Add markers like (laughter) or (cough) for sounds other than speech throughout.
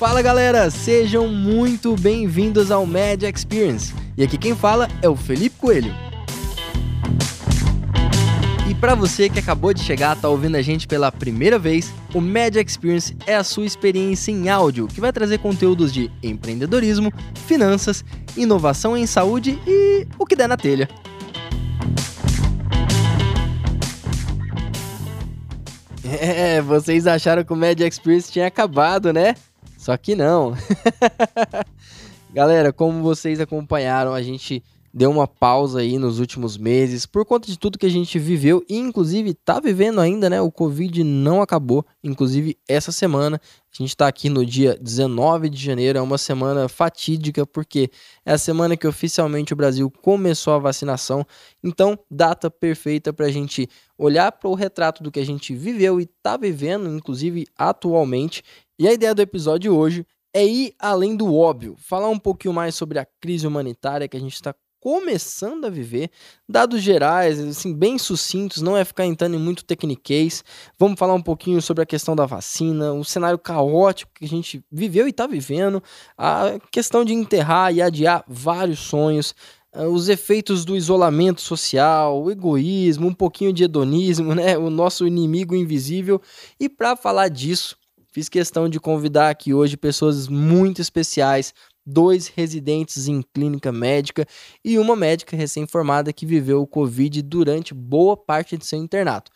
Fala galera, sejam muito bem-vindos ao Med Experience. E aqui quem fala é o Felipe Coelho. E para você que acabou de chegar, tá ouvindo a gente pela primeira vez, o Med Experience é a sua experiência em áudio, que vai trazer conteúdos de empreendedorismo, finanças, inovação em saúde e o que der na telha. É, vocês acharam que o Med Experience tinha acabado, né? Só que não. (laughs) Galera, como vocês acompanharam, a gente deu uma pausa aí nos últimos meses por conta de tudo que a gente viveu e inclusive tá vivendo ainda, né? O Covid não acabou, inclusive essa semana. A gente tá aqui no dia 19 de janeiro, é uma semana fatídica porque é a semana que oficialmente o Brasil começou a vacinação. Então, data perfeita para a gente olhar para o retrato do que a gente viveu e tá vivendo, inclusive atualmente. E a ideia do episódio hoje é ir além do óbvio, falar um pouquinho mais sobre a crise humanitária que a gente está começando a viver, dados gerais, assim, bem sucintos, não é ficar entrando em muito tecniquez. Vamos falar um pouquinho sobre a questão da vacina, o cenário caótico que a gente viveu e está vivendo, a questão de enterrar e adiar vários sonhos, ah, os efeitos do isolamento social, o egoísmo, um pouquinho de hedonismo, né? O nosso inimigo invisível. E para falar disso, fiz questão de convidar aqui hoje pessoas muito especiais dois residentes em clínica médica e uma médica recém-formada que viveu o Covid durante boa parte de seu internato.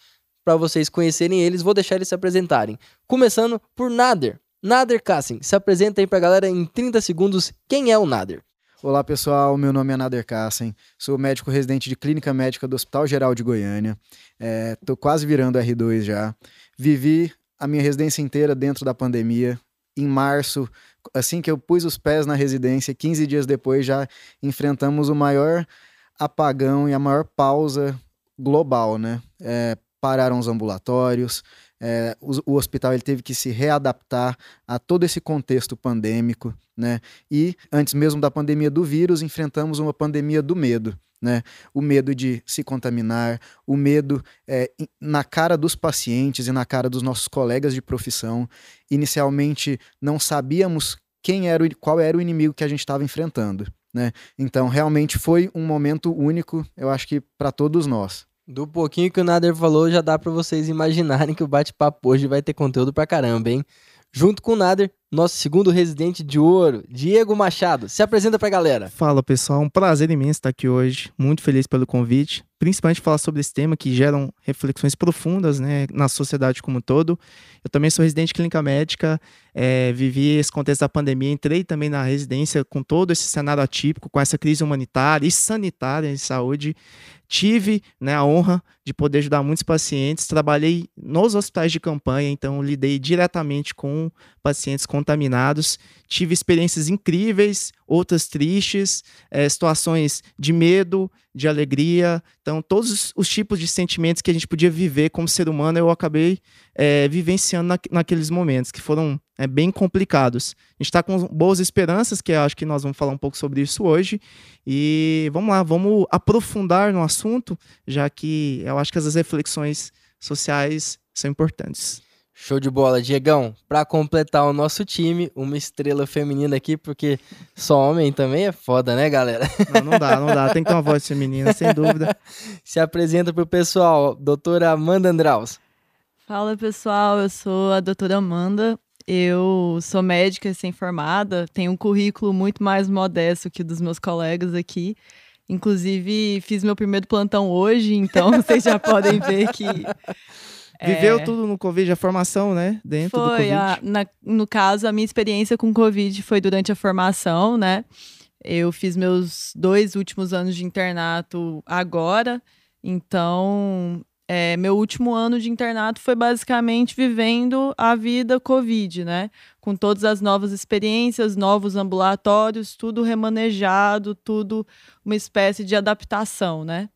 Para vocês conhecerem eles, vou deixar eles se apresentarem. Começando por Nader. Nader Kassim, se apresenta aí para a galera em 30 segundos. Quem é o Nader? Olá pessoal, meu nome é Nader Kassen, sou médico residente de clínica médica do Hospital Geral de Goiânia, estou é, quase virando R2 já. Vivi a minha residência inteira dentro da pandemia. Em março, assim que eu pus os pés na residência, 15 dias depois já enfrentamos o maior apagão e a maior pausa global, né? É, pararam os ambulatórios, é, o, o, hospital ele teve que se readaptar a todo esse contexto pandêmico, né? E antes mesmo da pandemia do vírus, enfrentamos uma pandemia do medo. Né? O medo de se contaminar, o medo é, na cara dos pacientes e na cara dos nossos colegas de profissão. Inicialmente não sabíamos quem era o, qual era o inimigo que a gente estava enfrentando. Né? Então, realmente foi um momento único, eu acho que para todos nós. Do pouquinho que o Nader falou, já dá para vocês imaginarem que o bate-papo hoje vai ter conteúdo pra caramba, hein? Junto com o Nader, nosso segundo residente de ouro, Diego Machado. Se apresenta pra galera. Fala pessoal, um prazer imenso estar aqui hoje. Muito feliz pelo convite, principalmente falar sobre esse tema que geram reflexões profundas né, na sociedade como um todo. Eu também sou residente de clínica médica, é, vivi esse contexto da pandemia, entrei também na residência com todo esse cenário atípico, com essa crise humanitária e sanitária em saúde. Tive né, a honra de poder ajudar muitos pacientes, trabalhei nos hospitais de campanha, então lidei diretamente com pacientes contaminados. Tive experiências incríveis, outras tristes, é, situações de medo, de alegria. Então, todos os tipos de sentimentos que a gente podia viver como ser humano, eu acabei é, vivenciando na, naqueles momentos que foram é, bem complicados. A gente está com boas esperanças, que acho que nós vamos falar um pouco sobre isso hoje. E vamos lá, vamos aprofundar no assunto, já que eu acho que as reflexões sociais são importantes. Show de bola, Diegão. Para completar o nosso time, uma estrela feminina aqui, porque só homem também é foda, né, galera? Não, não dá, não dá. Tem que ter uma voz feminina, sem (laughs) dúvida. Se apresenta pro pessoal, doutora Amanda Andraus. Fala, pessoal. Eu sou a doutora Amanda. Eu sou médica recém-formada, tenho um currículo muito mais modesto que o dos meus colegas aqui. Inclusive, fiz meu primeiro plantão hoje, então (laughs) vocês já podem ver que Viveu é... tudo no Covid, a formação, né? Dentro foi, do Covid. A, na, no caso, a minha experiência com Covid foi durante a formação, né? Eu fiz meus dois últimos anos de internato agora, então é, meu último ano de internato foi basicamente vivendo a vida Covid, né? Com todas as novas experiências, novos ambulatórios, tudo remanejado, tudo uma espécie de adaptação, né?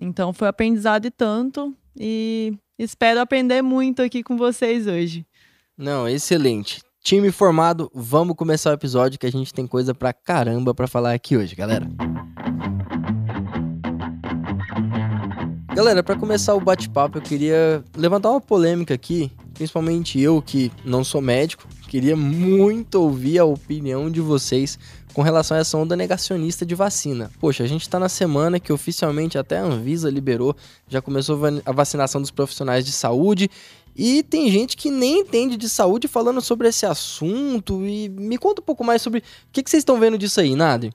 Então foi aprendizado e tanto, e Espero aprender muito aqui com vocês hoje. Não, excelente. Time formado, vamos começar o episódio que a gente tem coisa pra caramba pra falar aqui hoje, galera. Galera, para começar o bate-papo, eu queria levantar uma polêmica aqui, principalmente eu que não sou médico, Queria muito ouvir a opinião de vocês com relação a essa onda negacionista de vacina. Poxa, a gente está na semana que oficialmente até a Anvisa liberou, já começou a vacinação dos profissionais de saúde e tem gente que nem entende de saúde falando sobre esse assunto. E me conta um pouco mais sobre o que, que vocês estão vendo disso aí, Nadir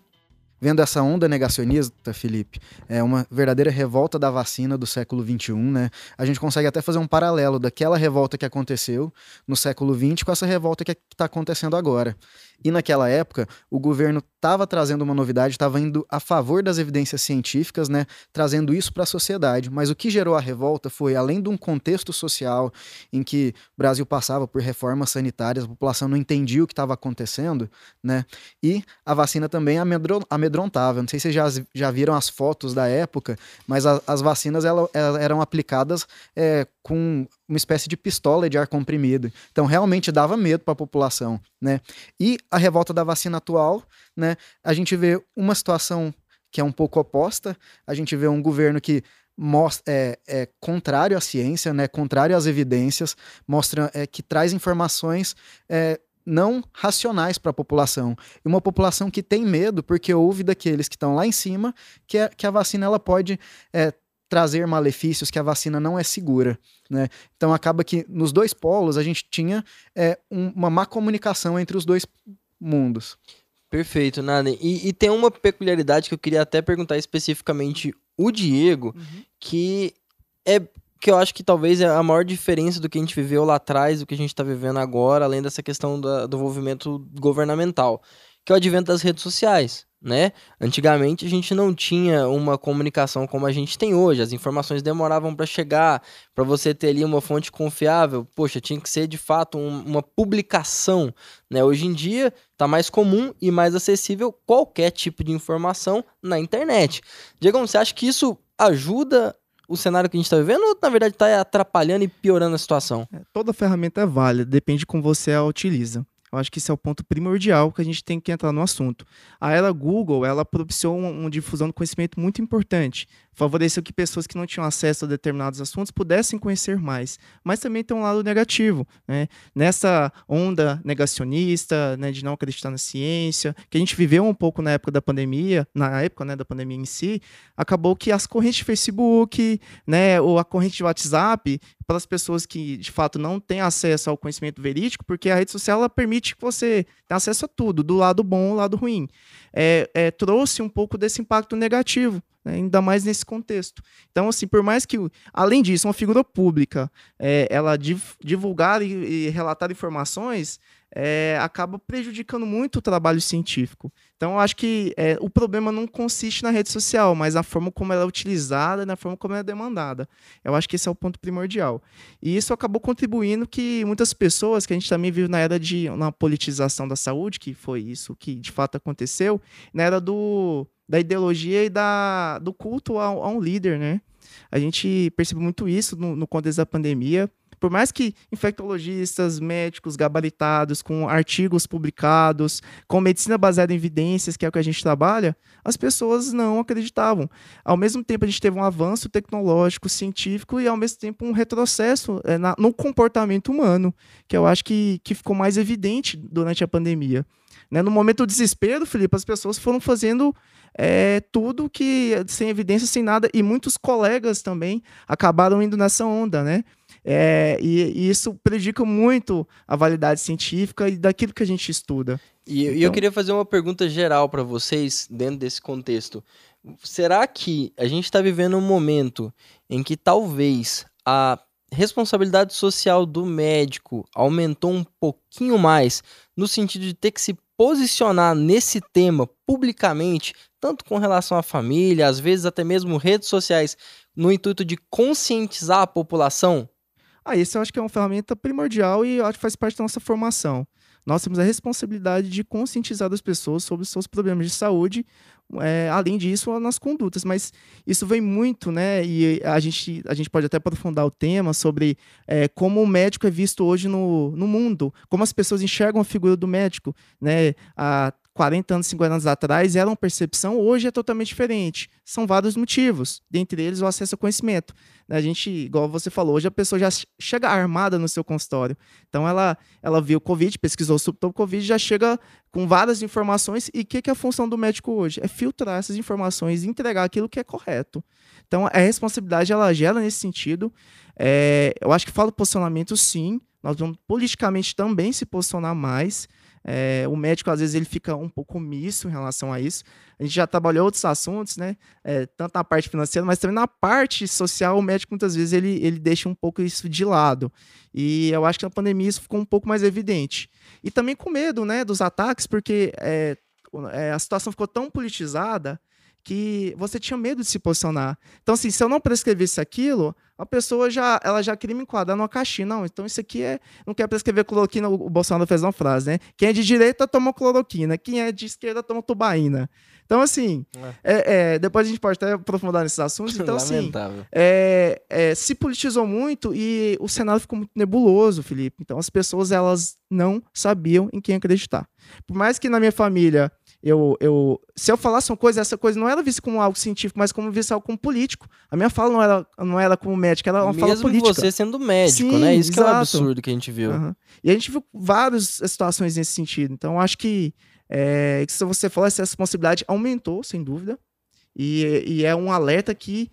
vendo essa onda negacionista, Felipe, é uma verdadeira revolta da vacina do século XXI, né? A gente consegue até fazer um paralelo daquela revolta que aconteceu no século XX com essa revolta que está acontecendo agora. E naquela época, o governo estava trazendo uma novidade, estava indo a favor das evidências científicas, né, trazendo isso para a sociedade. Mas o que gerou a revolta foi, além de um contexto social em que o Brasil passava por reformas sanitárias, a população não entendia o que estava acontecendo, né, e a vacina também amedrontava. Não sei se vocês já, já viram as fotos da época, mas a, as vacinas ela, eram aplicadas é, com uma espécie de pistola de ar comprimido. Então realmente dava medo para a população, né? E a revolta da vacina atual, né? A gente vê uma situação que é um pouco oposta. A gente vê um governo que mostra, é, é contrário à ciência, né? Contrário às evidências, mostra é, que traz informações é, não racionais para a população. E uma população que tem medo porque ouve daqueles que estão lá em cima que, é, que a vacina ela pode é, trazer malefícios, que a vacina não é segura. Né? Então acaba que nos dois polos a gente tinha é, um, uma má comunicação entre os dois mundos. Perfeito, Nani. E, e, tem uma peculiaridade que eu queria até perguntar especificamente o Diego, uhum. que é que eu acho que talvez é a maior diferença do que a gente viveu lá atrás, do que a gente está vivendo agora, além dessa questão da, do envolvimento governamental, que é o advento das redes sociais né? Antigamente a gente não tinha uma comunicação como a gente tem hoje. As informações demoravam para chegar, para você ter ali uma fonte confiável. Poxa, tinha que ser de fato um, uma publicação, né? Hoje em dia está mais comum e mais acessível qualquer tipo de informação na internet. Diego, você acha que isso ajuda o cenário que a gente está vivendo ou na verdade está atrapalhando e piorando a situação? É, toda ferramenta é válida, depende de como você a utiliza. Eu acho que esse é o ponto primordial que a gente tem que entrar no assunto. A era Google, ela propiciou uma, uma difusão do conhecimento muito importante favoreceu que pessoas que não tinham acesso a determinados assuntos pudessem conhecer mais. Mas também tem um lado negativo, né? Nessa onda negacionista, né, de não acreditar na ciência, que a gente viveu um pouco na época da pandemia, na época, né, da pandemia em si, acabou que as correntes de Facebook, né, ou a corrente de WhatsApp, para as pessoas que de fato não têm acesso ao conhecimento verídico, porque a rede social ela permite que você tenha acesso a tudo, do lado bom ao lado ruim, é, é, trouxe um pouco desse impacto negativo né, ainda mais nesse contexto. Então, assim, por mais que, além disso, uma figura pública, é, ela divulgar e, e relatar informações, é, acaba prejudicando muito o trabalho científico. Então, eu acho que é, o problema não consiste na rede social, mas na forma como ela é utilizada, na forma como ela é demandada. Eu acho que esse é o ponto primordial. E isso acabou contribuindo que muitas pessoas, que a gente também vive na era de uma politização da saúde, que foi isso que de fato aconteceu, na era do, da ideologia e da, do culto a, a um líder, né? A gente percebe muito isso no, no contexto da pandemia por mais que infectologistas, médicos gabaritados, com artigos publicados, com medicina baseada em evidências, que é o que a gente trabalha, as pessoas não acreditavam. Ao mesmo tempo, a gente teve um avanço tecnológico, científico e, ao mesmo tempo, um retrocesso é, na, no comportamento humano, que eu acho que, que ficou mais evidente durante a pandemia. Né? No momento do desespero, Felipe, as pessoas foram fazendo é, tudo que sem evidência, sem nada, e muitos colegas também acabaram indo nessa onda, né? É, e, e, isso prejudica muito a validade científica e daquilo que a gente estuda. E, então... e eu queria fazer uma pergunta geral para vocês dentro desse contexto. Será que a gente está vivendo um momento em que talvez a responsabilidade social do médico aumentou um pouquinho mais, no sentido de ter que se posicionar nesse tema publicamente, tanto com relação à família, às vezes até mesmo redes sociais, no intuito de conscientizar a população? Ah, isso eu acho que é uma ferramenta primordial e acho que faz parte da nossa formação. Nós temos a responsabilidade de conscientizar as pessoas sobre os seus problemas de saúde, é, além disso, nas condutas. Mas isso vem muito, né? E a gente, a gente pode até aprofundar o tema sobre é, como o médico é visto hoje no, no mundo, como as pessoas enxergam a figura do médico, né? A, 40 anos, 50 anos atrás era uma percepção, hoje é totalmente diferente. São vários motivos, dentre eles o acesso ao conhecimento. A gente, igual você falou, hoje a pessoa já chega armada no seu consultório. Então ela, ela viu o Covid, pesquisou sobre o Covid, já chega com várias informações. E o que, que é a função do médico hoje? É filtrar essas informações e entregar aquilo que é correto. Então a responsabilidade ela gera nesse sentido. É, eu acho que fala posicionamento sim. Nós vamos politicamente também se posicionar mais. É, o médico, às vezes, ele fica um pouco omisso em relação a isso. A gente já trabalhou outros assuntos, né? É, tanto na parte financeira, mas também na parte social, o médico, muitas vezes, ele, ele deixa um pouco isso de lado. E eu acho que na pandemia isso ficou um pouco mais evidente. E também com medo, né, dos ataques, porque é, é a situação ficou tão politizada que você tinha medo de se posicionar. Então, assim, se eu não prescrevesse aquilo, a pessoa já, ela já queria me enquadrar numa caixinha. Não, então isso aqui é. Não quer prescrever cloroquina, o Bolsonaro fez uma frase, né? Quem é de direita toma cloroquina, quem é de esquerda toma tubaína. Então, assim, é. É, é, depois a gente pode até aprofundar nesses assuntos. Então, assim, é, é, se politizou muito e o cenário ficou muito nebuloso, Felipe. Então, as pessoas, elas não sabiam em quem acreditar. Por mais que na minha família eu, eu, se eu falasse uma coisa, essa coisa não era vista como algo científico, mas como vista algo como político. A minha fala não era, não era como médico, era uma Mesmo fala política. você sendo médico, Sim, né? Isso exato. que é um absurdo que a gente viu. Uhum. E a gente viu várias situações nesse sentido. Então, acho que, é, que se você falar, essa responsabilidade aumentou, sem dúvida. E, e é um alerta que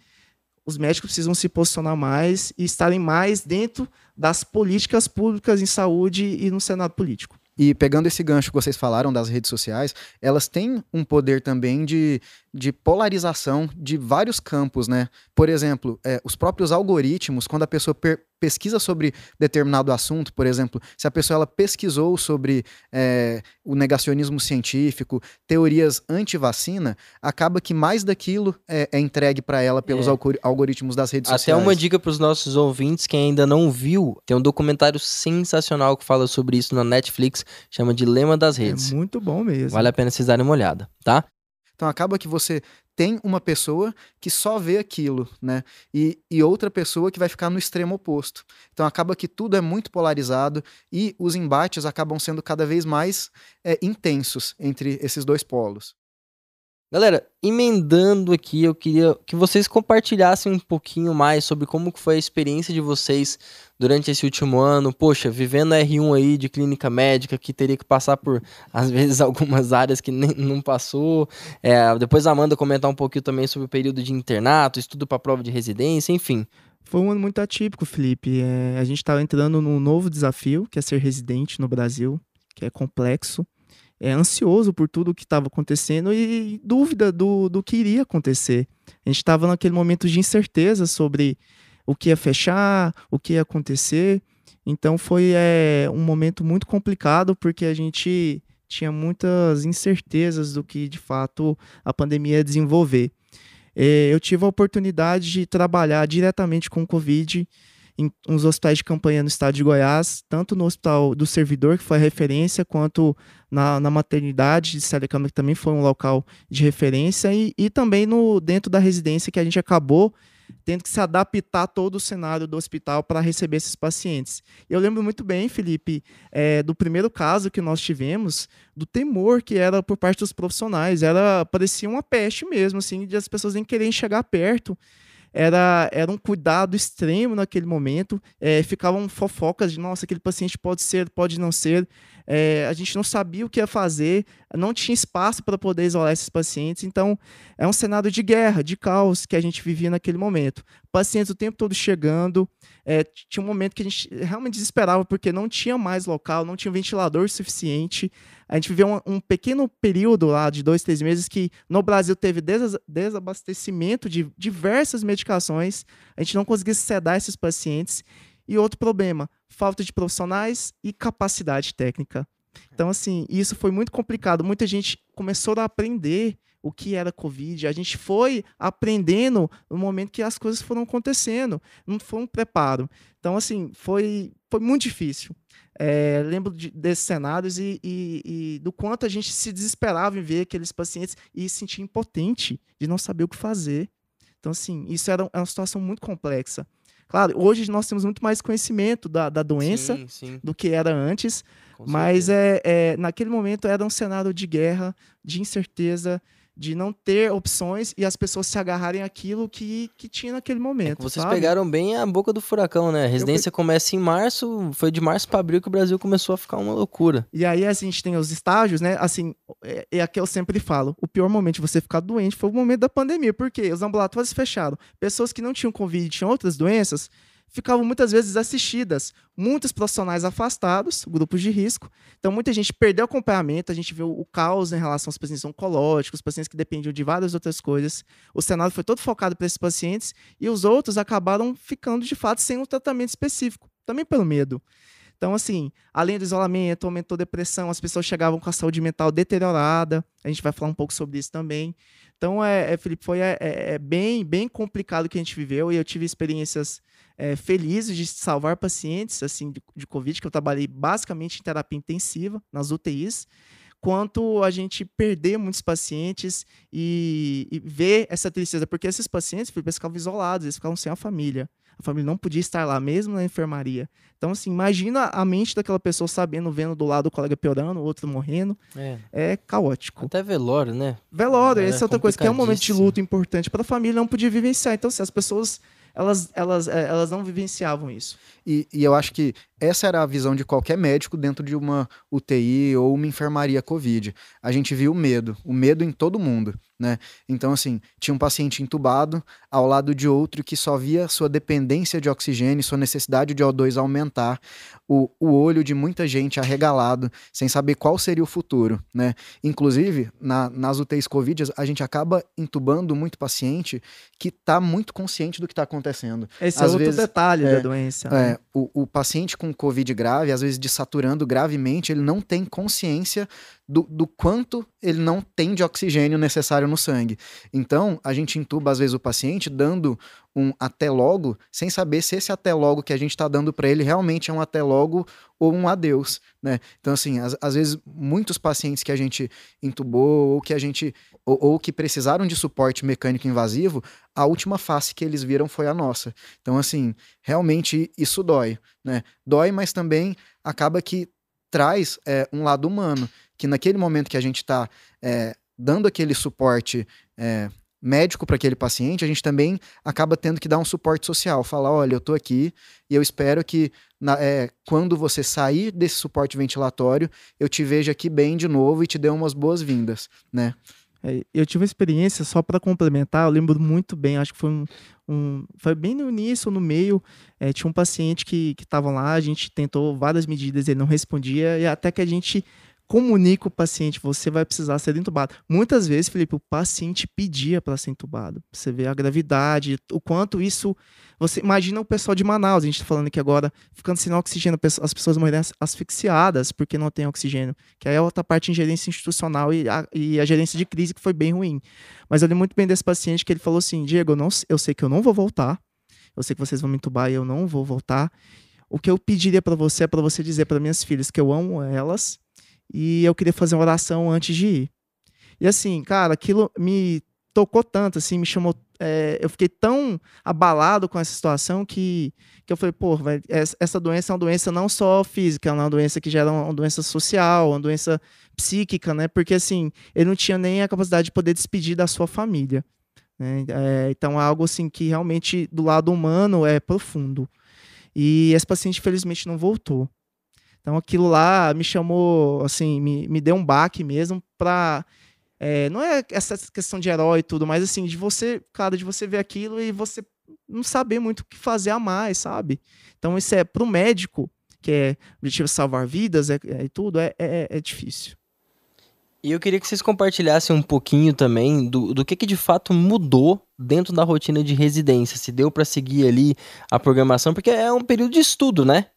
os médicos precisam se posicionar mais e estarem mais dentro das políticas públicas em saúde e no Senado político. E pegando esse gancho que vocês falaram das redes sociais, elas têm um poder também de, de polarização de vários campos, né? Por exemplo, é, os próprios algoritmos, quando a pessoa pesquisa sobre determinado assunto, por exemplo, se a pessoa ela pesquisou sobre é, o negacionismo científico, teorias anti-vacina, acaba que mais daquilo é, é entregue para ela pelos é. algoritmos das redes Até sociais. Até uma dica para os nossos ouvintes que ainda não viu, tem um documentário sensacional que fala sobre isso na Netflix, chama Dilema das é Redes. É muito bom mesmo. Vale a pena vocês darem uma olhada, tá? Então acaba que você tem uma pessoa que só vê aquilo, né? E, e outra pessoa que vai ficar no extremo oposto. Então acaba que tudo é muito polarizado e os embates acabam sendo cada vez mais é, intensos entre esses dois polos. Galera, emendando aqui, eu queria que vocês compartilhassem um pouquinho mais sobre como foi a experiência de vocês durante esse último ano. Poxa, vivendo R1 aí de clínica médica, que teria que passar por, às vezes, (laughs) algumas áreas que nem, não passou. É, depois a Amanda comentar um pouquinho também sobre o período de internato, estudo para prova de residência, enfim. Foi um ano muito atípico, Felipe. É, a gente estava entrando num novo desafio, que é ser residente no Brasil, que é complexo é, ansioso por tudo que estava acontecendo e dúvida do, do que iria acontecer. A gente estava naquele momento de incerteza sobre o que ia fechar, o que ia acontecer. Então foi é, um momento muito complicado porque a gente tinha muitas incertezas do que de fato a pandemia ia desenvolver. É, eu tive a oportunidade de trabalhar diretamente com o Covid em uns hospitais de campanha no estado de Goiás, tanto no hospital do servidor, que foi a referência, quanto na, na maternidade de Câmara, que também foi um local de referência, e, e também no dentro da residência, que a gente acabou tendo que se adaptar todo o cenário do hospital para receber esses pacientes. Eu lembro muito bem, Felipe, é, do primeiro caso que nós tivemos, do temor que era por parte dos profissionais. Era parecia uma peste mesmo, assim, de as pessoas nem querem chegar perto era, era um cuidado extremo naquele momento. É, ficavam fofocas de, nossa, aquele paciente pode ser, pode não ser. É, a gente não sabia o que ia fazer, não tinha espaço para poder isolar esses pacientes. Então, é um cenário de guerra, de caos que a gente vivia naquele momento. Pacientes o tempo todo chegando. É, tinha um momento que a gente realmente desesperava porque não tinha mais local, não tinha ventilador suficiente. A gente viveu um, um pequeno período lá de dois, três meses que no Brasil teve des desabastecimento de diversas medicações. A gente não conseguia sedar esses pacientes. E outro problema, falta de profissionais e capacidade técnica. Então, assim, isso foi muito complicado. Muita gente começou a aprender o que era Covid. A gente foi aprendendo no momento que as coisas foram acontecendo. Não foi um preparo. Então, assim, foi, foi muito difícil. É, lembro de, desses cenários e, e, e, do quanto a gente se desesperava em ver aqueles pacientes e se sentir impotente de não saber o que fazer. Então, assim, isso era uma situação muito complexa. Claro, hoje nós temos muito mais conhecimento da, da doença sim, sim. do que era antes, Mas é, é, naquele momento era um cenário de guerra, de incerteza, de não ter opções e as pessoas se agarrarem àquilo que, que tinha naquele É momento. que vocês sabe? pegaram bem a boca do furacão, né? A residência começa em março, foi de março para abril que o Brasil começou a ficar uma loucura. E aí a gente tem os estágios, né? Assim, é, é aqui eu sempre falo: o pior momento de você ficar doente foi o momento da pandemia, porque os ambulatórios fecharam. Pessoas que não tinham Covid, tinham outras doenças, ficavam muitas vezes assistidas. Muitos profissionais afastados, grupos de risco. Então, muita gente perdeu acompanhamento. A gente viu o caos em relação aos pacientes oncológicos, pacientes que dependiam de várias outras coisas. O cenário foi todo focado para esses pacientes e os outros acabaram ficando, de fato, sem um tratamento específico, também pelo medo. Então, assim, além do isolamento, aumentou a depressão, as pessoas chegavam com a saúde mental deteriorada. A gente vai falar um pouco sobre isso também. Então, é, é, Felipe, foi é, é bem, bem complicado o que a gente viveu e eu tive experiências é, felizes de salvar pacientes assim de, de Covid, que eu trabalhei basicamente em terapia intensiva, nas UTIs, quanto a gente perder muitos pacientes e, e ver essa tristeza, porque esses pacientes ficavam isolados, eles ficavam sem a família. A família não podia estar lá, mesmo na enfermaria. Então, assim, imagina a mente daquela pessoa sabendo, vendo do lado o colega piorando, o outro morrendo. É. É caótico. Até velório, né? Velório, É essa é outra coisa, que é um momento de luto importante para a família, não podia vivenciar. Então, assim, as pessoas, elas, elas, eh, elas não vivenciavam isso. E, e eu acho que essa era a visão de qualquer médico dentro de uma UTI ou uma enfermaria Covid. A gente viu o medo, o medo em todo mundo, né? Então, assim, tinha um paciente entubado ao lado de outro que só via sua dependência de oxigênio, sua necessidade de O2 aumentar, o, o olho de muita gente arregalado, sem saber qual seria o futuro, né? Inclusive, na, nas UTIs Covid, a gente acaba entubando muito paciente que está muito consciente do que está acontecendo. Esse Às é outro vezes, detalhe é, da doença. né? É, o, o paciente com Covid grave, às vezes desaturando gravemente, ele não tem consciência do, do quanto ele não tem de oxigênio necessário no sangue. Então, a gente intuba, às vezes, o paciente dando um até logo, sem saber se esse até logo que a gente está dando para ele realmente é um até logo ou um adeus, né? Então, assim, às, às vezes, muitos pacientes que a gente intubou ou que a gente ou, ou que precisaram de suporte mecânico invasivo, a última face que eles viram foi a nossa. Então, assim, realmente isso dói, né? Dói, mas também acaba que traz é, um lado humano, que naquele momento que a gente está dando aquele suporte é, médico para aquele paciente, a gente também acaba tendo que dar um suporte social, falar, olha, eu estou aqui e eu espero que na- é, quando você sair desse suporte ventilatório, eu te veja aqui bem de novo e te dê umas boas-vindas, né? É, eu tive uma experiência, só para complementar, eu lembro muito bem, acho que foi um. um- foi bem no início, no meio. é, tinha um paciente que estava lá, a gente tentou várias medidas, ele não respondia, e até que a gente comunica o paciente, você vai precisar ser entubado. Muitas vezes, Felipe, o paciente pedia para ser entubado. Você vê a gravidade, o quanto isso. Você imagina o pessoal de Manaus, a gente está falando aqui agora, ficando sem oxigênio, as pessoas morrendo asfixiadas porque não tem oxigênio, que aí é outra parte em gerência institucional e a, e a gerência de crise que foi bem ruim. Mas eu lembro muito bem desse paciente que ele falou assim: Diego, eu, não, eu sei que eu não vou voltar, eu sei que vocês vão me entubar e eu não vou voltar. O que eu pediria para você é para você dizer para minhas filhas que eu amo elas e eu queria fazer uma oração antes de ir. E assim, cara, aquilo me tocou tanto, assim, me chamou. é, eu fiquei tão abalado com essa situação que, que eu falei, pô, velho, essa, doença é uma doença não só física, ela é uma doença que gera uma, uma doença social, uma doença psíquica, né? Porque assim, ele não tinha nem a capacidade de poder despedir da sua família. né? É, então é algo assim que realmente do lado humano é profundo. E esse paciente, infelizmente, não voltou. Então aquilo lá me chamou, assim, me, me deu um baque mesmo pra. é, não é essa questão de herói e tudo, mas assim, de você, cara, de você ver aquilo e você não saber muito o que fazer a mais, sabe? Então isso é pro médico, que é objetivo é salvar vidas é, é, e tudo, é, é, é difícil. E eu queria que vocês compartilhassem um pouquinho também do, do que, que de fato mudou dentro da rotina de residência. Se deu para seguir ali a programação, porque é um período de estudo, né?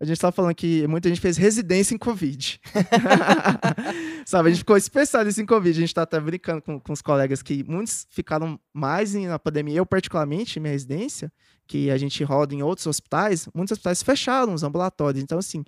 A gente estava falando que muita gente fez residência em Covid. (laughs) Sabe, a gente ficou especialista em Covid. A gente está até brincando com, com os colegas que muitos ficaram mais em- na pandemia. Eu, particularmente, minha residência, que a gente roda em outros hospitais, muitos hospitais fecharam os ambulatórios. Então, assim,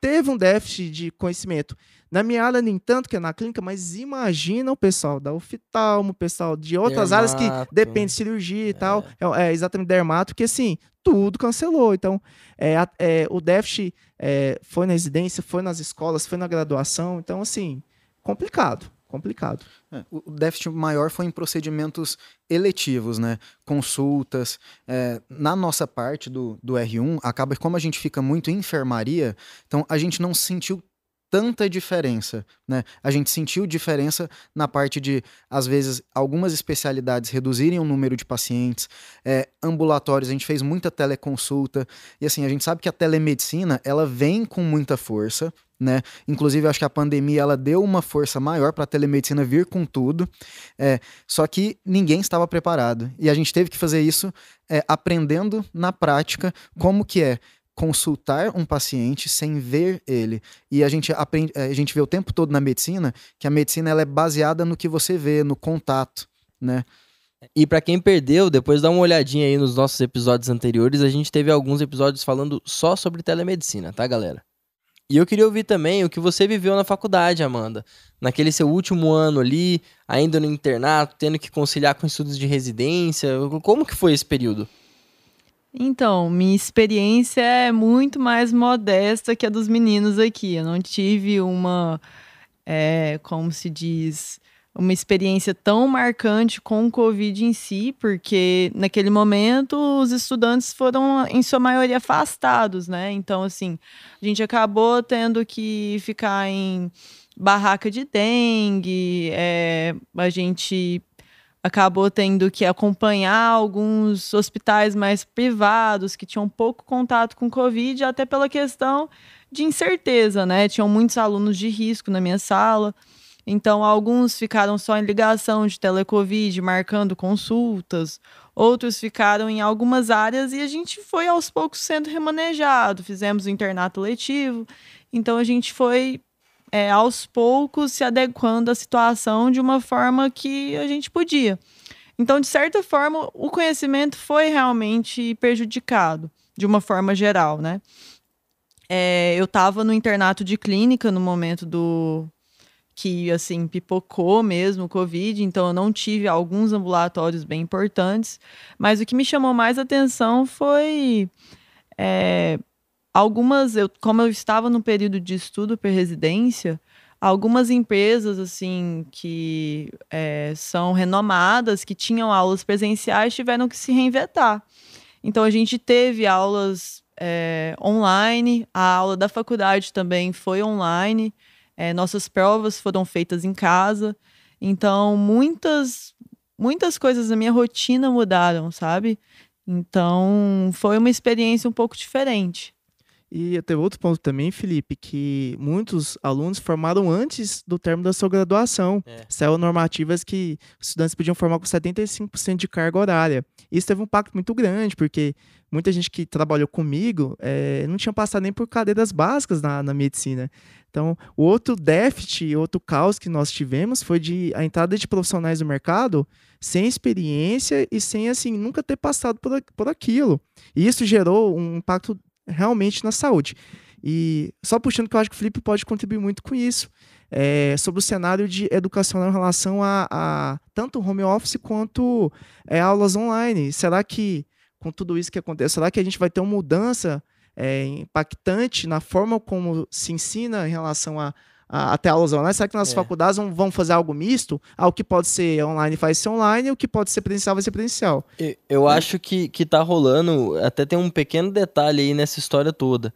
teve um déficit de conhecimento. Na minha área, nem tanto, que é na clínica, mas imagina o pessoal da oftalmo, o pessoal de outras áreas que depende de cirurgia e é. tal, é, é, exatamente dermato, que assim, tudo cancelou. Então, é, é o déficit é, foi na residência, foi nas escolas, foi na graduação. Então, assim, complicado complicado. É, o déficit maior foi em procedimentos eletivos, né? Consultas. É, na nossa parte do, do R1, acaba como a gente fica muito em enfermaria, então a gente não sentiu tanta diferença, né? A gente sentiu diferença na parte de, às vezes, algumas especialidades reduzirem o número de pacientes, é, ambulatórios, a gente fez muita teleconsulta, e assim, a gente sabe que a telemedicina, ela vem com muita força, né? Inclusive, acho que a pandemia ela deu uma força maior para a telemedicina vir com tudo, é, só que ninguém estava preparado. E a gente teve que fazer isso é, aprendendo na prática como que é consultar um paciente sem ver ele. E a gente aprende, a gente vê o tempo todo na medicina que a medicina ela é baseada no que você vê, no contato, né? E para quem perdeu, depois dá uma olhadinha aí nos nossos episódios anteriores, a gente teve alguns episódios falando só sobre telemedicina, tá, galera? E eu queria ouvir também o que você viveu na faculdade, Amanda. Naquele seu último ano ali, ainda no internato, tendo que conciliar com estudos de residência. Como que foi esse período? Então, minha experiência é muito mais modesta que a dos meninos aqui. Eu não tive uma, é, como se diz, uma experiência tão marcante com o Covid em si, porque naquele momento os estudantes foram, em sua maioria, afastados, né? Então, assim, a gente acabou tendo que ficar em barraca de dengue, é, a gente acabou tendo que acompanhar alguns hospitais mais privados que tinham pouco contato com Covid, até pela questão de incerteza, né? Tinham muitos alunos de risco na minha sala. Então, alguns ficaram só em ligação de telecovid, marcando consultas, outros ficaram em algumas áreas e a gente foi aos poucos sendo remanejado. Fizemos o internato letivo, então a gente foi é, aos poucos se adequando à situação de uma forma que a gente podia. Então, de certa forma, o conhecimento foi realmente prejudicado, de uma forma geral, né? É, eu estava no internato de clínica no momento do, que assim pipocou mesmo o Covid, então eu não tive alguns ambulatórios bem importantes. Mas o que me chamou mais atenção foi é, algumas, eu, como eu estava no período de estudo para residência, algumas empresas assim que é, são renomadas, que tinham aulas presenciais, tiveram que se reinventar. Então a gente teve aulas é, online, a aula da faculdade também foi online. É, nossas provas foram feitas em casa. Então, muitas, muitas coisas da minha rotina mudaram, sabe? Então, foi uma experiência um pouco diferente. E teve outro ponto também, Felipe, que muitos alunos formaram antes do término da sua graduação. É. Saiu normativas que os estudantes podiam formar com 75% de carga horária. Isso teve um impacto muito grande, porque muita gente que trabalhou comigo é, não tinha passado nem por cadeiras básicas na, na medicina. Então, o outro déficit, outro caos que nós tivemos foi de a entrada de profissionais no mercado sem experiência e sem, assim, nunca ter passado por, por aquilo. E isso gerou um impacto realmente na saúde. E só puxando que eu acho que o Felipe pode contribuir muito com isso, é, sobre o cenário de educação em relação a, a tanto home office quanto é, aulas online. Será que, com tudo isso que acontece, será que a gente vai ter uma mudança é, impactante na forma como se ensina em relação a até aulas online? Será que nas é. faculdades vão, vão, fazer algo misto? Ah, o que pode ser online vai ser online, o que pode ser presencial vai ser presencial. Eu, eu né? acho que, que tá rolando, até tem um pequeno detalhe aí nessa história toda.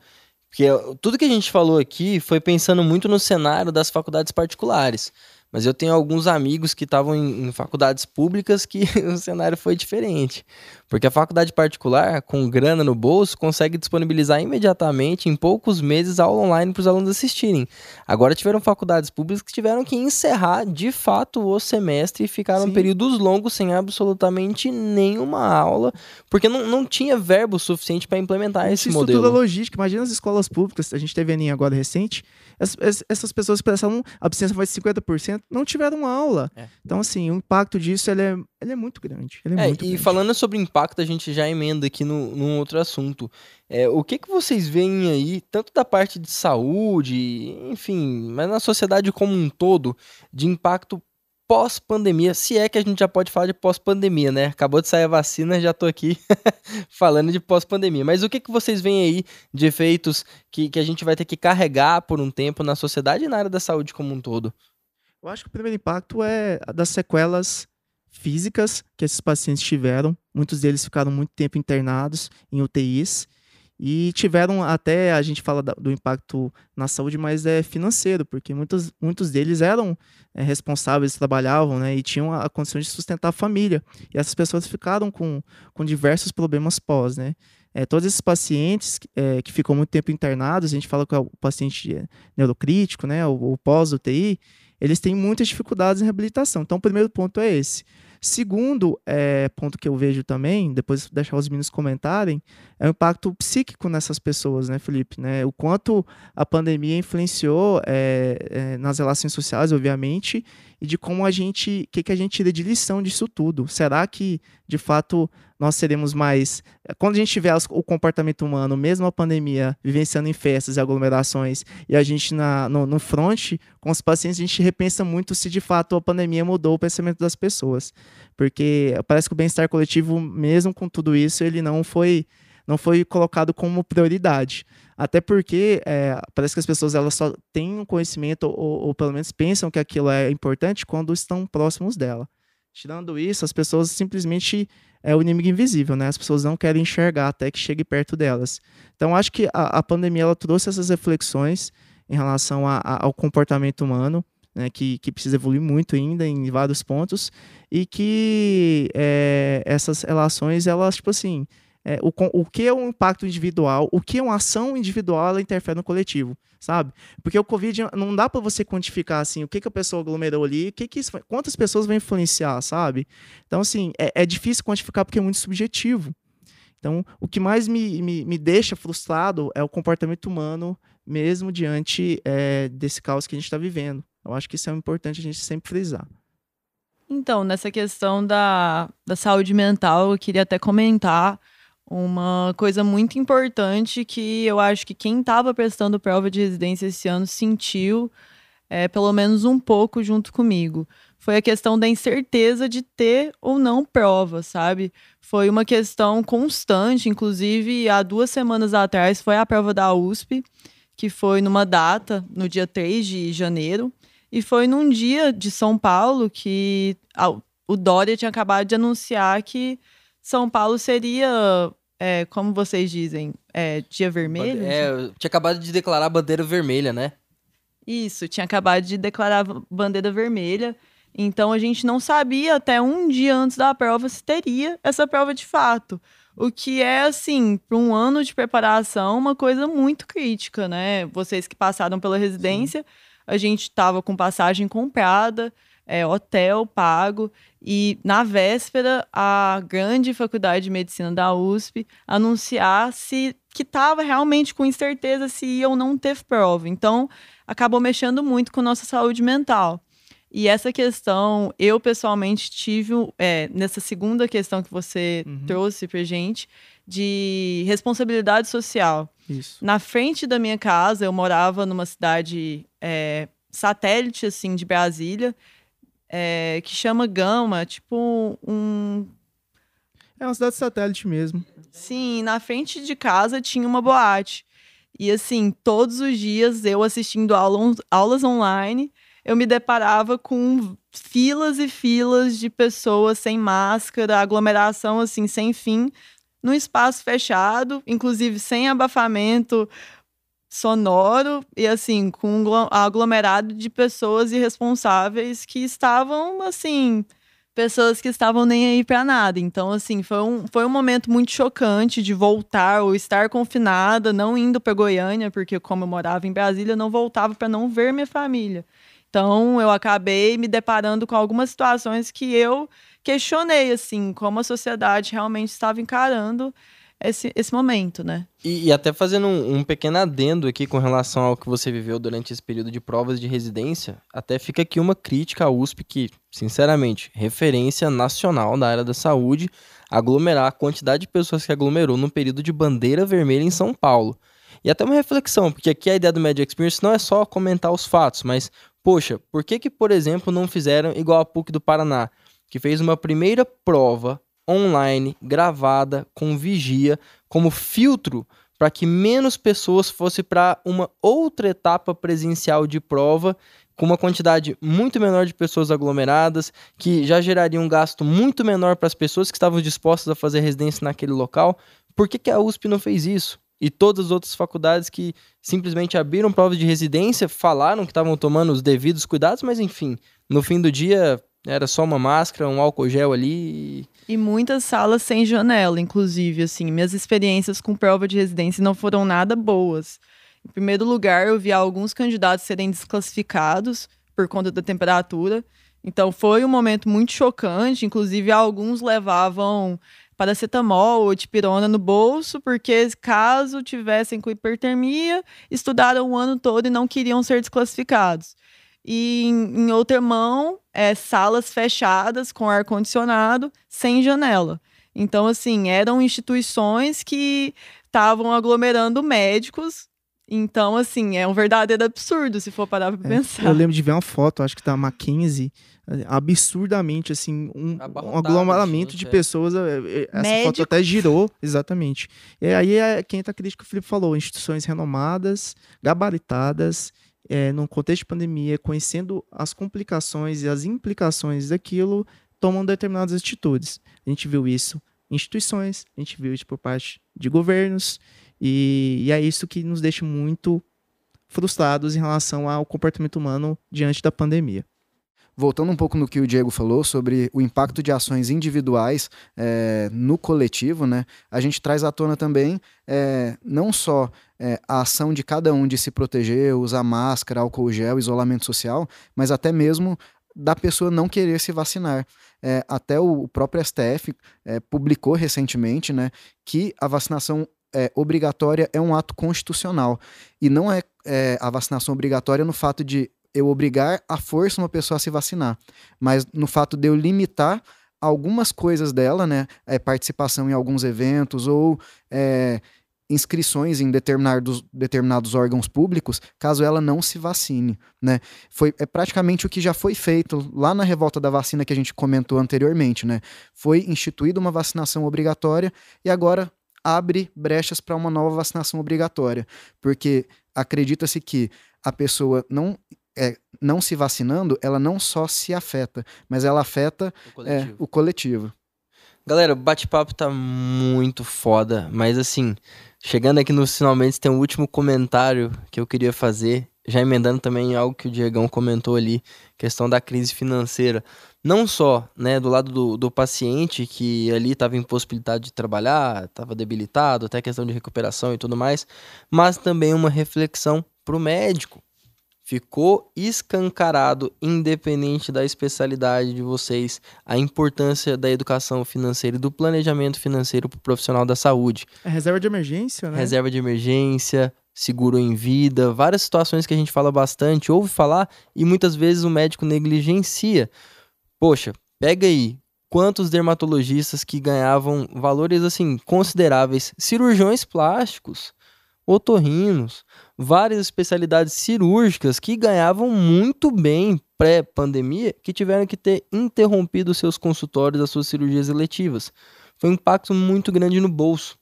Porque tudo que a gente falou aqui foi pensando muito no cenário das faculdades particulares. Mas eu tenho alguns amigos que estavam em, em, faculdades públicas que (laughs) o cenário foi diferente. Porque a faculdade particular, com grana no bolso, consegue disponibilizar imediatamente, em poucos meses, aula online para os alunos assistirem. Agora tiveram faculdades públicas que tiveram que encerrar de fato o semestre e ficaram Sim. períodos longos sem absolutamente nenhuma aula, porque não, não tinha verbo suficiente para implementar esse modelo. Estrutura logística, imagina as escolas públicas, a gente teve a agora recente, essas, essas pessoas pensavam a abstinência foi de 50%, não tiveram aula. É. Então, assim, o impacto disso ele é, ele é muito grande. É, é muito e grande. falando sobre impacto, a gente já emenda aqui no, num outro assunto. É, o que, que vocês veem aí, tanto da parte de saúde, enfim, mas na sociedade como um todo, de impacto pós-pandemia, se é que a gente já pode falar de pós-pandemia, né? Acabou de sair a vacina, já tô aqui (laughs) falando de pós-pandemia. Mas o que, que vocês veem aí de efeitos que, que a gente vai ter que carregar por um tempo na sociedade e na área da saúde como um todo? Eu acho que o primeiro impacto é das sequelas físicas que esses pacientes tiveram. Muitos deles ficaram muito tempo internados em UTIs e tiveram até, a gente fala do impacto na saúde, mas é financeiro, porque muitos, muitos deles eram é, responsáveis, trabalhavam né, e tinham a, condição de sustentar a família. E essas pessoas ficaram com, com diversos problemas pós. Né? É, todos esses pacientes é, que ficam muito tempo internados, a gente fala que é o paciente neurocrítico, né, o, o pós-UTI, eles têm muitas dificuldades em reabilitação. Então, o primeiro ponto é esse. Segundo é, ponto que eu vejo também, depois deixar os meninos comentarem, é o impacto psíquico nessas pessoas, né, Felipe? Né? O quanto a pandemia influenciou é, é, nas relações sociais, obviamente, e de como a gente, o que, que a gente tira de lição disso tudo. Será que, de fato, nós seremos mais. Quando a gente tiver o comportamento humano, mesmo a pandemia, vivenciando em festas e aglomerações, e a gente na, no, no front, com os pacientes, a gente repensa muito se de fato a pandemia mudou o pensamento das pessoas. Porque parece que o bem-estar coletivo, mesmo com tudo isso, ele não foi não foi colocado como prioridade. Até porque é, parece que as pessoas elas só têm um conhecimento, ou, ou, pelo menos pensam que aquilo é importante quando estão próximos dela. Tirando isso, as pessoas simplesmente é o inimigo invisível, né? As pessoas não querem enxergar até que chegue perto delas. Então, acho que a, a pandemia ela trouxe essas reflexões em relação a, a, ao comportamento humano, né? Que, que precisa evoluir muito ainda em vários pontos, e que é, essas relações, elas, tipo assim, é, o, o que é um impacto individual, o que é uma ação individual, ela interfere no coletivo, sabe? Porque o Covid não dá para você quantificar assim o que, que a pessoa aglomerou ali, o que que isso, quantas pessoas vai influenciar, sabe? Então, assim, é, é difícil quantificar porque é muito subjetivo. Então, o que mais me, me, me deixa frustrado é o comportamento humano, mesmo diante é, desse caos que a gente está vivendo. Eu acho que isso é importante a gente sempre frisar. Então, nessa questão da, da saúde mental, eu queria até comentar uma coisa muito importante que eu acho que quem estava prestando prova de residência esse ano sentiu, é, pelo menos um pouco junto comigo. Foi a questão da incerteza de ter ou não prova, sabe? Foi uma questão constante, inclusive há duas semanas atrás foi a prova da USP, que foi numa data, no dia 3 de janeiro, e foi num dia de São Paulo que o Dória tinha acabado de anunciar que são Paulo seria, é, como vocês dizem, é, dia vermelho? É, tinha acabado de declarar bandeira vermelha, né? Isso, tinha acabado de declarar bandeira vermelha. Então a gente não sabia até um dia antes da prova se teria essa prova de fato. O que é, assim, para um ano de preparação, uma coisa muito crítica, né? Vocês que passaram pela residência, Sim. a gente estava com passagem comprada, é, hotel pago. E na véspera, a grande faculdade de medicina da USP anunciasse que estava realmente com incerteza se ia ou não ter prova. Então, acabou mexendo muito com nossa saúde mental. E essa questão, eu pessoalmente tive, é, nessa segunda questão que você uhum. trouxe pra gente, de responsabilidade social. Isso. Na frente da minha casa, eu morava numa cidade é, satélite, assim, de Brasília, é, que chama Gama, tipo um. É uma cidade satélite mesmo. Sim, na frente de casa tinha uma boate. E assim, todos os dias eu assistindo aulas, aulas online, eu me deparava com filas e filas de pessoas sem máscara, aglomeração assim sem fim, num espaço fechado, inclusive sem abafamento, sonoro e assim com um aglomerado de pessoas irresponsáveis que estavam assim pessoas que estavam nem aí para nada. Então assim foi um, foi um momento muito chocante de voltar ou estar confinada não indo para Goiânia porque como eu morava em Brasília não voltava para não ver minha família. Então eu acabei me deparando com algumas situações que eu questionei assim como a sociedade realmente estava encarando esse, esse momento, né? E, e até fazendo um, um, pequeno adendo aqui com relação ao que você viveu durante esse período de provas de residência, até fica aqui uma crítica à USP que, sinceramente, referência nacional na área da saúde, aglomerar a quantidade de pessoas que aglomerou no período de bandeira vermelha em São Paulo. E até uma reflexão, porque aqui a ideia do Media Experience não é só comentar os fatos, mas, poxa, por que que, por exemplo, não fizeram igual a PUC do Paraná, que fez uma primeira prova online, gravada, com vigia, como filtro para que menos pessoas fossem para uma outra etapa presencial de prova, com uma quantidade muito menor de pessoas aglomeradas, que já geraria um gasto muito menor para as pessoas que estavam dispostas a fazer residência naquele local. Por que, que a USP não fez isso? E todas as outras faculdades que simplesmente abriram provas de residência falaram que estavam tomando os devidos cuidados, mas enfim, no fim do dia era só uma máscara, um álcool gel ali. E muitas salas sem janela, inclusive, assim. Minhas experiências com prova de residência não foram nada boas. Em primeiro lugar, eu vi alguns candidatos serem desclassificados por conta da temperatura. Então, foi um momento muito chocante. Inclusive, alguns levavam paracetamol ou tipirona no bolso, porque caso tivessem com hipertermia, estudaram o ano todo e não queriam ser desclassificados e em, em outra mão, é, salas fechadas com ar-condicionado, sem janela. Então, assim, eram instituições que estavam aglomerando médicos. Então, assim, é um verdadeiro absurdo se for parar pra é, pensar. Eu lembro de ver uma foto, acho que tá Mackenzie, absurdamente, assim, um, um aglomeramento gente, de é. pessoas. É, é, essa Médico. foto até girou, exatamente. E aí é quem tá crítica que o Felipe falou: instituições renomadas, gabaritadas é, no contexto de pandemia, conhecendo as complicações e as implicações daquilo, tomam determinadas atitudes. A gente viu isso em instituições, a gente viu isso por parte de governos, e, e é isso que nos deixa muito frustrados em relação ao comportamento humano diante da pandemia voltando um pouco no que o Diego falou sobre o impacto de ações individuais é, no coletivo, né? A gente traz à tona também é, não só é, a ação de cada um de se proteger, usar máscara, álcool gel, isolamento social, mas até mesmo da pessoa não querer se vacinar. É, até o próprio STF é, publicou recentemente né, que a vacinação é, obrigatória é um ato constitucional. E não é, é, a vacinação obrigatória no fato de eu obrigar à força uma pessoa a se vacinar, mas no fato de eu limitar algumas coisas dela, né? É, participação em alguns eventos ou é, inscrições em determinados, determinados órgãos públicos, caso ela não se vacine, né? Foi é praticamente o que já foi feito lá na revolta da vacina que a gente comentou anteriormente, né? Foi instituída uma vacinação obrigatória e agora abre brechas para uma nova vacinação obrigatória, porque acredita-se que a pessoa não é, não se vacinando, ela não só se afeta, mas ela afeta o coletivo. É, o coletivo. Galera, o bate-papo tá muito foda, mas assim, chegando aqui nos finalmente, tem um último comentário que eu queria fazer, já emendando também algo que o Diegão comentou ali, questão da crise financeira. Não só né, do lado do, do paciente, que ali estava impossibilitado de trabalhar, estava debilitado, até questão de recuperação e tudo mais, mas também uma reflexão para o médico ficou escancarado, independente da especialidade de vocês, a importância da educação financeira e do planejamento financeiro para o profissional da saúde. É reserva de emergência, né? Reserva de emergência, seguro em vida, várias situações que a gente fala bastante, ouve falar e muitas vezes o médico negligencia. Poxa, pega aí quantos dermatologistas que ganhavam valores assim consideráveis, cirurgiões plásticos, otorrinos, várias especialidades cirúrgicas que ganhavam muito bem pré-pandemia, que tiveram que ter interrompido seus consultórios, as suas cirurgias eletivas. Foi um impacto muito grande no bolso.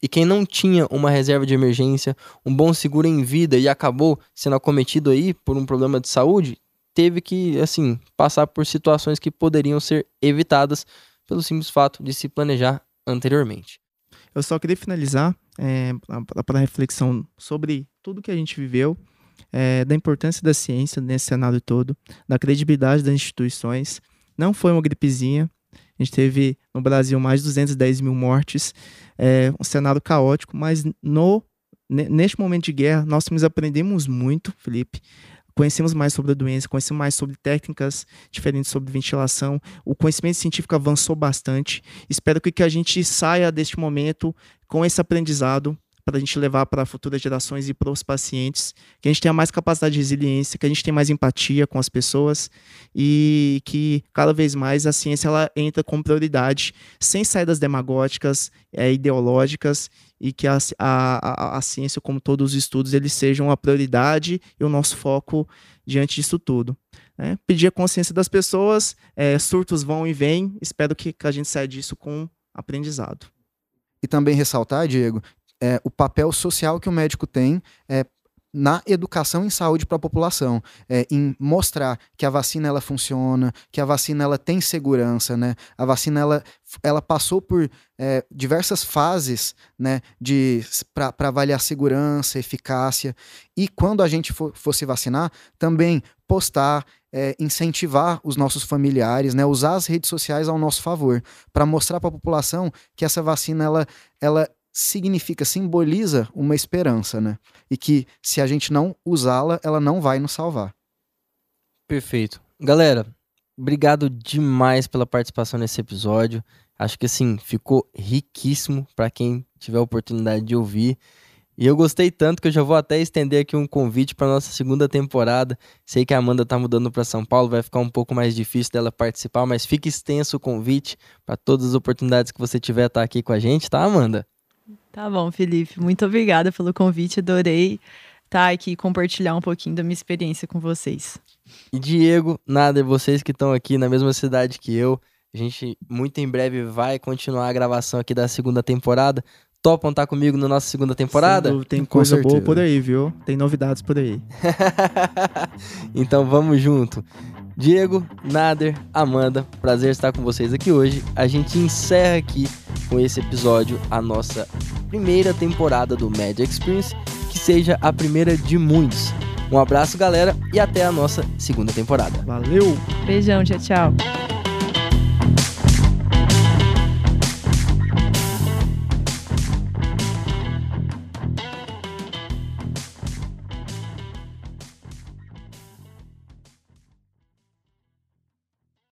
E quem não tinha uma reserva de emergência, um bom seguro em vida e acabou sendo acometido aí por um problema de saúde, teve que, assim, passar por situações que poderiam ser evitadas pelo simples fato de se planejar anteriormente. Eu só queria finalizar é, para reflexão sobre tudo que a gente viveu, é, da importância da ciência nesse cenário todo, da credibilidade das instituições. Não foi uma gripezinha. A gente teve no Brasil mais de 210 mil mortes, é, um cenário caótico, mas no, neste momento de guerra nós aprendemos muito, Felipe, conhecemos mais sobre a doença, conhecemos mais sobre técnicas diferentes sobre ventilação. O conhecimento científico avançou bastante. Espero que, que a gente saia deste momento com esse aprendizado para a gente levar para futuras gerações e para os pacientes, que a gente tenha mais capacidade de resiliência, que a gente tenha mais empatia com as pessoas e que cada vez mais a ciência ela entra com prioridade, sem saídas demagógicas, é, ideológicas e que a, a, a, a ciência, como todos os estudos, eles sejam a prioridade e o nosso foco diante disso tudo. Né? Pedir a consciência das pessoas, é, surtos vão e vêm, espero que, que a gente saia disso com aprendizado. E também ressaltar, Diego, é, o papel social que o médico tem é, na educação em saúde para a população, é, em mostrar que a vacina ela funciona, que a vacina ela tem segurança, né? A vacina ela, ela passou por é, diversas fases, né? De para avaliar segurança, eficácia e quando a gente for, for se vacinar, também postar, é, incentivar os nossos familiares, né? Usar as redes sociais ao nosso favor para mostrar para a população que essa vacina ela, ela significa, simboliza uma esperança, né? E que se a gente não usá-la, ela não vai nos salvar. Perfeito. Galera, obrigado demais pela participação nesse episódio. Acho que assim, ficou riquíssimo para quem tiver a oportunidade de ouvir. E eu gostei tanto que eu já vou até estender aqui um convite para nossa segunda temporada. Sei que a Amanda tá mudando para São Paulo, vai ficar um pouco mais difícil dela participar, mas fica extenso o convite para todas as oportunidades que você tiver estar tá aqui com a gente, tá, Amanda? Tá bom, Felipe. Muito obrigada pelo convite. Adorei estar aqui e compartilhar um pouquinho da minha experiência com vocês. E Diego, nada, vocês que estão aqui na mesma cidade que eu, a gente muito em breve vai continuar a gravação aqui da segunda temporada. Topam estar comigo na nossa segunda temporada? Sim, tem coisa boa por aí, viu? Tem novidades por aí. (laughs) então vamos junto. Diego, Nader, Amanda, prazer estar com vocês aqui hoje. A gente encerra aqui com esse episódio a nossa primeira temporada do Media Experience, que seja a primeira de muitos. Um abraço, galera, e até a nossa segunda temporada. Valeu! Beijão, tchau, tchau.